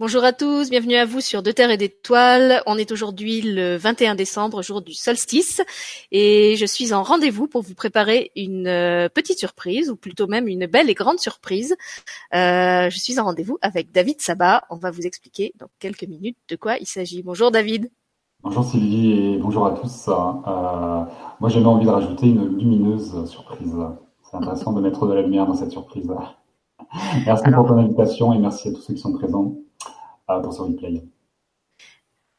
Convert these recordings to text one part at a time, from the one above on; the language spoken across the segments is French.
Bonjour à tous, bienvenue à vous sur De Terre et d'Étoiles. On est aujourd'hui le 21 décembre, jour du solstice, et je suis en rendez-vous pour vous préparer une euh, petite surprise, ou plutôt même une belle et grande surprise. Euh, je suis en rendez-vous avec David Sabat. On va vous expliquer dans quelques minutes de quoi il s'agit. Bonjour David. Bonjour Sylvie et bonjour à tous. Euh, moi j'avais envie de rajouter une lumineuse surprise. C'est intéressant de mettre de la lumière dans cette surprise. Merci pour ton invitation et merci à tous ceux qui sont présents ce replay.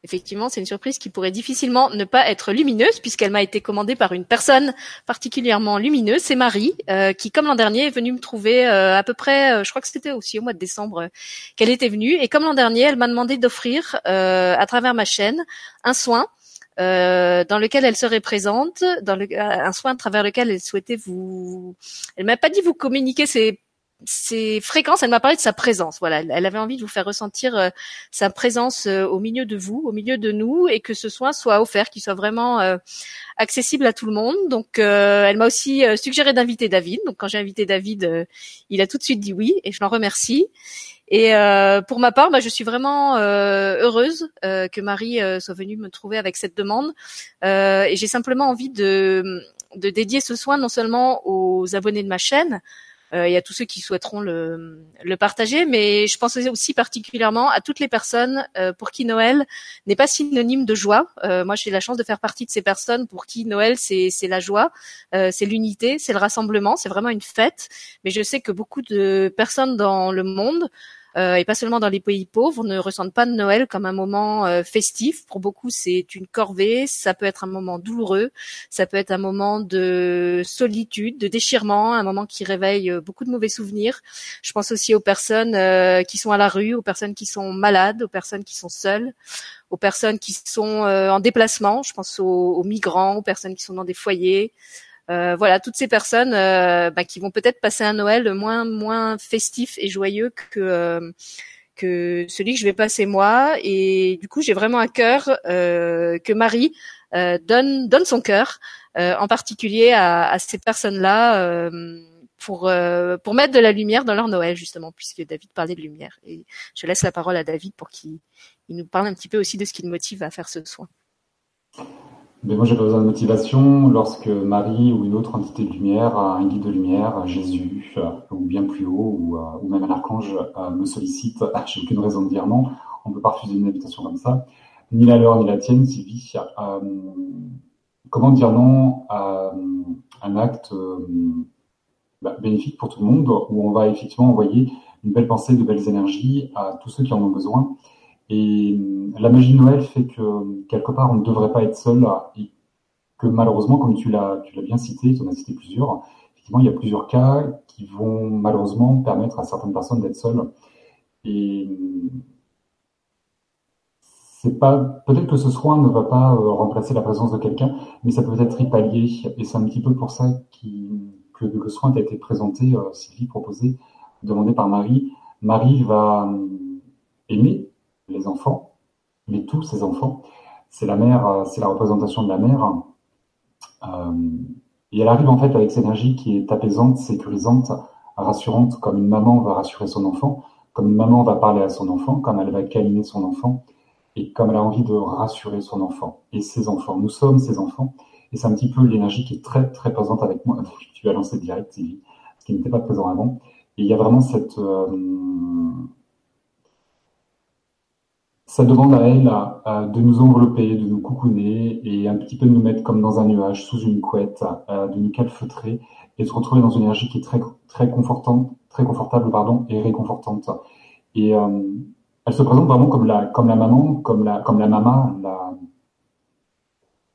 Effectivement, c'est une surprise qui pourrait difficilement ne pas être lumineuse puisqu'elle m'a été commandée par une personne particulièrement lumineuse. C'est Marie euh, qui, comme l'an dernier, est venue me trouver euh, à peu près, euh, je crois que c'était aussi au mois de décembre qu'elle était venue. Et comme l'an dernier, elle m'a demandé d'offrir à travers ma chaîne un soin dans lequel elle serait présente, dans le, un soin à travers lequel elle souhaitait vous. Elle m'a pas dit vous communiquer ses ses fréquences, elle m'a parlé de sa présence. Voilà, elle avait envie de vous faire ressentir euh, sa présence euh, au milieu de vous, au milieu de nous, et que ce soin soit offert, qu'il soit vraiment euh, accessible à tout le monde. Donc, elle m'a aussi suggéré d'inviter David. Donc, quand j'ai invité David, il a tout de suite dit oui, et je l'en remercie. Et pour ma part, bah, je suis vraiment heureuse que Marie soit venue me trouver avec cette demande. et j'ai simplement envie de, de dédier ce soin non seulement aux abonnés de ma chaîne, il y a tous ceux qui souhaiteront le, le, partager, mais je pense aussi particulièrement à toutes les personnes euh, pour qui Noël n'est pas synonyme de joie. Euh, moi, j'ai la chance de faire partie de ces personnes pour qui Noël c'est la joie, c'est l'unité, c'est le rassemblement, c'est vraiment une fête. Mais je sais que beaucoup de personnes dans le monde euh, et pas seulement dans les pays pauvres, ne ressentent pas Noël comme un moment euh, festif. Pour beaucoup, c'est une corvée. Ça peut être un moment douloureux. Ça peut être un moment de solitude, de déchirement, un moment qui réveille euh, beaucoup de mauvais souvenirs. Je pense aussi aux personnes qui sont à la rue, aux personnes qui sont malades, aux personnes qui sont seules aux personnes qui sont en déplacement, je pense aux, aux, migrants, aux personnes qui sont dans des foyers, euh, voilà, toutes ces personnes euh, bah, qui vont peut-être passer un Noël moins moins festif et joyeux que euh, que celui que je vais passer moi. Et du coup, j'ai vraiment à cœur que Marie donne donne son cœur, en particulier à, à ces personnes-là. pour pour mettre de la lumière dans leur Noël justement puisque David parlait de lumière et je laisse la parole à David pour qu'il nous parle un petit peu aussi de ce qui le motive à faire ce soin. Mais moi, j'ai pas besoin de motivation lorsque Marie ou une autre entité de lumière, un guide de lumière, Jésus, euh, ou bien plus haut, ou, euh, même un archange euh, me sollicite. J'ai aucune raison de dire non. On peut pas refuser une invitation comme ça. Ni la leur, ni la tienne, Sylvie. comment dire non à un acte bah, bénéfique pour tout le monde, où on va effectivement envoyer une belle pensée, de belles énergies à tous ceux qui en ont besoin? Et euh, la magie de Noël fait que quelque part on ne devrait pas être seul et que malheureusement, comme tu l'as, bien cité, tu en as cité plusieurs, effectivement il y a plusieurs cas qui vont malheureusement permettre à certaines personnes d'être seules. Et euh, c'est pas peut-être que ce soin ne va pas euh, remplacer la présence de quelqu'un, mais ça peut être y. Et c'est un petit peu pour ça que le soin t'a été présenté, Sylvie proposé, demandé par Marie. Marie va aimer les enfants, mais tous ces enfants. C'est la mère, euh, c'est la représentation de la mère. Euh, et elle arrive en fait avec cette énergie qui est apaisante, sécurisante, rassurante, comme une maman va rassurer son enfant, comme une maman va parler à son enfant, comme elle va câliner son enfant, et comme elle a envie de rassurer son enfant et ses enfants. Nous sommes ses enfants, et c'est un petit peu l'énergie qui est très très présente avec moi. tu as lancé direct, ce qui n'était pas présent avant. Et il y a vraiment cette euh, ça demande à elle de nous envelopper, de nous coucouner et un petit peu de nous mettre comme dans un nuage, sous une couette, de nous calfeutrer et de se retrouver dans une énergie qui est très très confortante, très confortable pardon et réconfortante. Et euh, elle se présente vraiment comme la comme la maman, comme la comme la maman, la...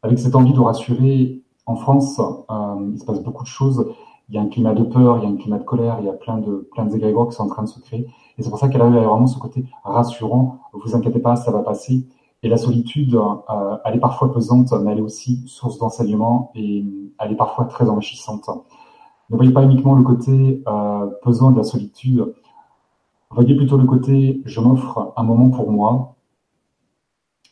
avec cette envie de rassurer. En France, euh, il se passe beaucoup de choses. Il y a un climat de peur, il y a un climat de colère, il y a plein de plein de égrégores qui sont en train de se créer. Et c'est pour ça qu'elle a vraiment ce côté rassurant. Vous inquiétez pas, ça va passer. Et la solitude, euh, elle est parfois pesante, mais elle est aussi source d'enseignement et elle est parfois très enrichissante. Ne voyez pas uniquement le côté euh, pesant de la solitude. Voyez plutôt le côté je m'offre un moment pour moi.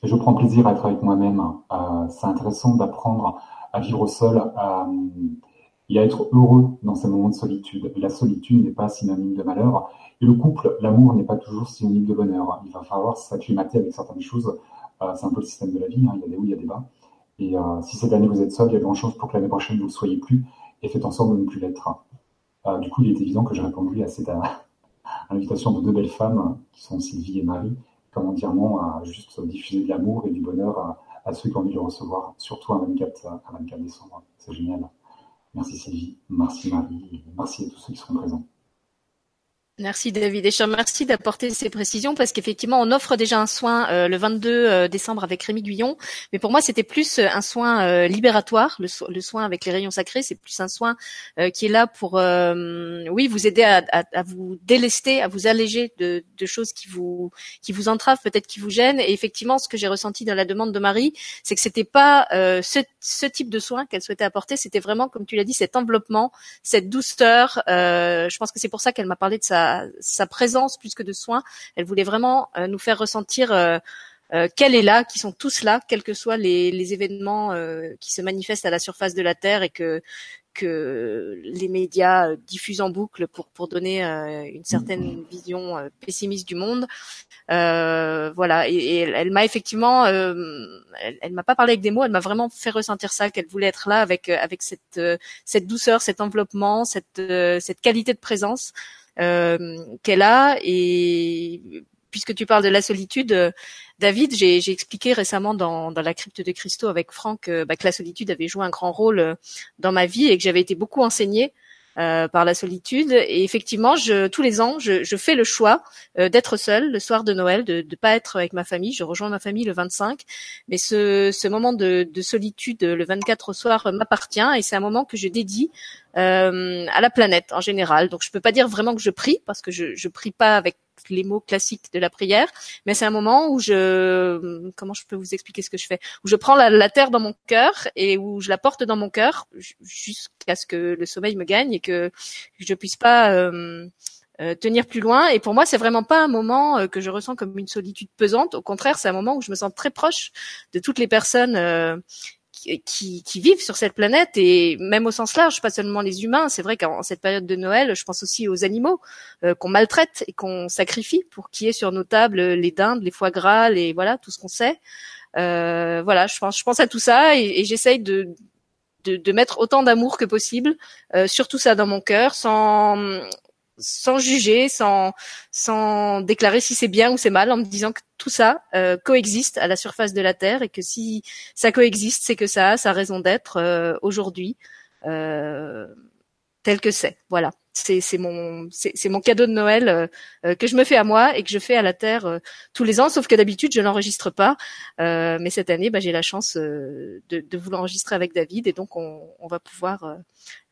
Et je prends plaisir à être avec moi-même. Euh, c'est intéressant d'apprendre à vivre seul. Et à être heureux dans ces moments de solitude. La solitude n'est pas synonyme de malheur. Et le couple, l'amour n'est pas toujours synonyme de bonheur. Il va falloir s'acclimater avec certaines choses. Euh, c'est un peu le système de la vie. Hein. Il y a des hauts, il y a des bas. Et euh, si cette année vous êtes seul, il y a de grandes chances pour que l'année prochaine vous ne le soyez plus. Et faites en sorte de ne plus l'être. Euh, du coup, il est évident que j'ai répondu à cette invitation de deux belles femmes qui sont Sylvie et Marie. Comment dire non à juste diffuser de l'amour et du bonheur à, à ceux qui ont envie de le recevoir, surtout à 24, à 24 décembre. C'est génial. Merci Sylvie, merci Marie, merci à tous ceux qui seront présents. Merci David et je remercie d'apporter ces précisions parce qu'effectivement on offre déjà un soin euh, le 22 euh, décembre avec Rémi Guyon, mais pour moi c'était plus euh, un soin libératoire, le, soin avec les rayons sacrés, c'est plus un soin qui est là pour oui vous aider à, à, vous délester, à vous alléger de, de, choses qui vous qui vous entravent, peut-être qui vous gênent. Et effectivement ce que j'ai ressenti dans la demande de Marie, c'est que c'était pas ce, ce, type de soin qu'elle souhaitait apporter, c'était vraiment comme tu l'as dit cet enveloppement, cette douceur. je pense que c'est pour ça qu'elle m'a parlé de sa sa, présence plus que de soins. Elle voulait vraiment euh, nous faire ressentir euh, euh, qu'elle est là, qui sont tous là, quels que soient les, événements qui se manifestent à la surface de la Terre et que que les médias diffusent en boucle pour pour donner une certaine vision pessimiste du monde. voilà, et, elle, m'a effectivement, elle, elle m'a pas parlé avec des mots, elle m'a vraiment fait ressentir ça, qu'elle voulait être là avec avec cette cette douceur, cet enveloppement, cette cette qualité de présence euh, qu'elle a. Et puisque tu parles de la solitude, euh, David, j'ai expliqué récemment dans, dans, la crypte de Christo avec Franck euh, bah, que la solitude avait joué un grand rôle dans ma vie et que j'avais été beaucoup enseignée euh, par la solitude. Et effectivement, je, tous les ans, je, je fais le choix euh, d'être seule le soir de Noël, de ne pas être avec ma famille. Je rejoins ma famille le 25, mais ce, ce moment de, de, solitude le 24 au soir m'appartient et c'est un moment que je dédie euh, à la planète en général. Donc je peux pas dire vraiment que je prie parce que je, je prie pas avec les mots classiques de la prière, mais c'est un moment où je, comment je peux vous expliquer ce que je fais, où je prends la, terre dans mon cœur et où je la porte dans mon cœur jusqu'à ce que le sommeil me gagne et que je puisse pas euh, euh, tenir plus loin. Et pour moi, c'est vraiment pas un moment euh, que je ressens comme une solitude pesante. Au contraire, c'est un moment où je me sens très proche de toutes les personnes qui, qui, vivent sur cette planète et même au sens large, pas seulement les humains. C'est vrai qu'en cette période de Noël, je pense aussi aux animaux euh, qu'on maltraite et qu'on sacrifie pour qu'il y ait sur nos tables les dindes, les foie gras, les voilà tout ce qu'on sait. Euh, voilà, je pense, je pense à tout ça et, et j'essaye de, de, de, mettre autant d'amour que possible euh, sur tout ça dans mon cœur, sans sans juger, sans, sans déclarer si c'est bien ou c'est mal, en me disant que tout ça euh, coexiste à la surface de la Terre et que si ça coexiste, c'est que ça a sa raison d'être euh, aujourd'hui. Euh, tel que c'est. Voilà, c'est mon c'est mon cadeau de Noël euh, euh, que je me fais à moi et que je fais à la terre euh, tous les ans. Sauf que d'habitude je l'enregistre pas, mais cette année bah, j'ai la chance de, de, vous l'enregistrer avec David et donc on, on va pouvoir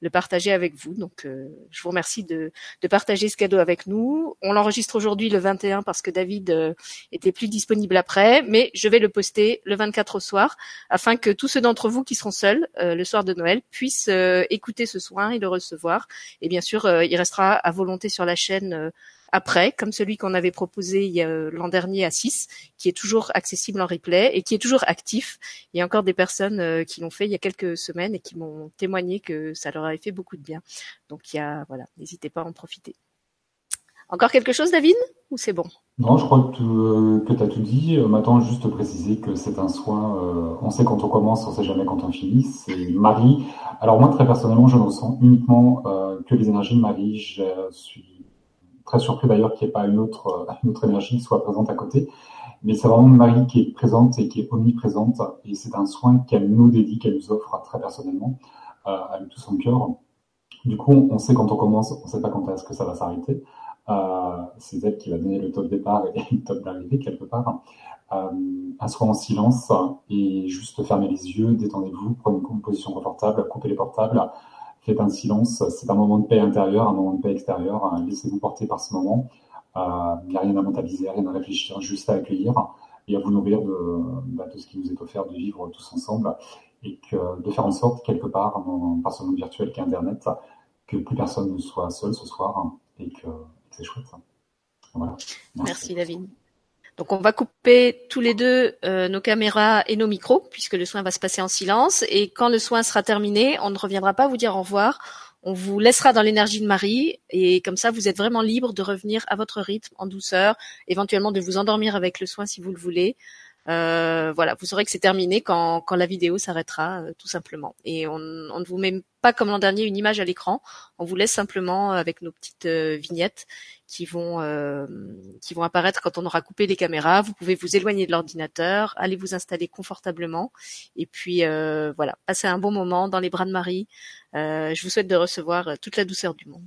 le partager avec vous. Donc je vous remercie de, de partager ce cadeau avec nous. On l'enregistre aujourd'hui le 21 parce que David était plus disponible après, mais je vais le poster le 24 au soir afin que tous ceux d'entre vous qui seront seuls le soir de Noël puissent écouter ce soin et le recevoir et bien sûr, euh, il restera à volonté sur la chaîne euh, après, comme celui qu'on avait proposé euh, l'an dernier à 6, qui est toujours accessible en replay et qui est toujours actif. Il y a encore des personnes qui l'ont fait il y a quelques semaines et qui m'ont témoigné que ça leur avait fait beaucoup de bien. Donc voilà, n'hésitez pas à en profiter. Encore quelque chose, David? Ou c'est bon? Non, je crois que tu as tout dit. Maintenant, juste préciser que c'est un soin, on sait quand on commence, on sait jamais quand on finit. C'est Marie. Alors moi, très personnellement, je ne ressens uniquement que les énergies de Marie. Je suis très surpris d'ailleurs qu'il n'y ait pas une autre, autre énergie qui soit présente à côté. Mais c'est vraiment Marie qui est présente et qui est omniprésente. Et c'est un soin qu'elle nous dédie, qu'elle nous offre très personnellement, avec tout son cœur. Du coup, on sait quand on commence, on ne sait pas quand est-ce que ça va s'arrêter. Euh, c'est elle qui va donner le top départ et le top d'arrivée quelque part. Euh, soin en silence et juste fermez les yeux, détendez-vous, prenez une position confortable, coupez les portables, faites un silence. C'est un moment de paix intérieure, un moment de paix extérieure. Laissez-vous porter par ce moment. Euh, il n'y a rien à mentaliser, rien à réfléchir, juste à accueillir et à vous nourrir de, bah, de ce qui nous est offert de vivre tous ensemble et de faire en sorte quelque part, par ce monde virtuel qu'est Internet, que plus personne ne soit seul ce soir et que c'est chouette. Merci. David. Donc on va couper tous les deux euh, nos caméras et nos micros puisque le soin va se passer en silence et quand le soin sera terminé, on ne reviendra pas vous dire au revoir. On vous laissera dans l'énergie de Marie et comme ça vous êtes vraiment libre de revenir à votre rythme en douceur, éventuellement de vous endormir avec le soin si vous le voulez. Euh, voilà, vous saurez que c'est terminé quand, la vidéo s'arrêtera, euh, tout simplement. Et on, ne vous met pas comme l'an dernier une image à l'écran, on vous laisse simplement avec nos petites euh, vignettes qui vont euh, qui vont apparaître quand on aura coupé les caméras. Vous pouvez vous éloigner de l'ordinateur, aller vous installer confortablement et puis voilà, passer un bon moment dans les bras de Marie. je vous souhaite de recevoir toute la douceur du monde.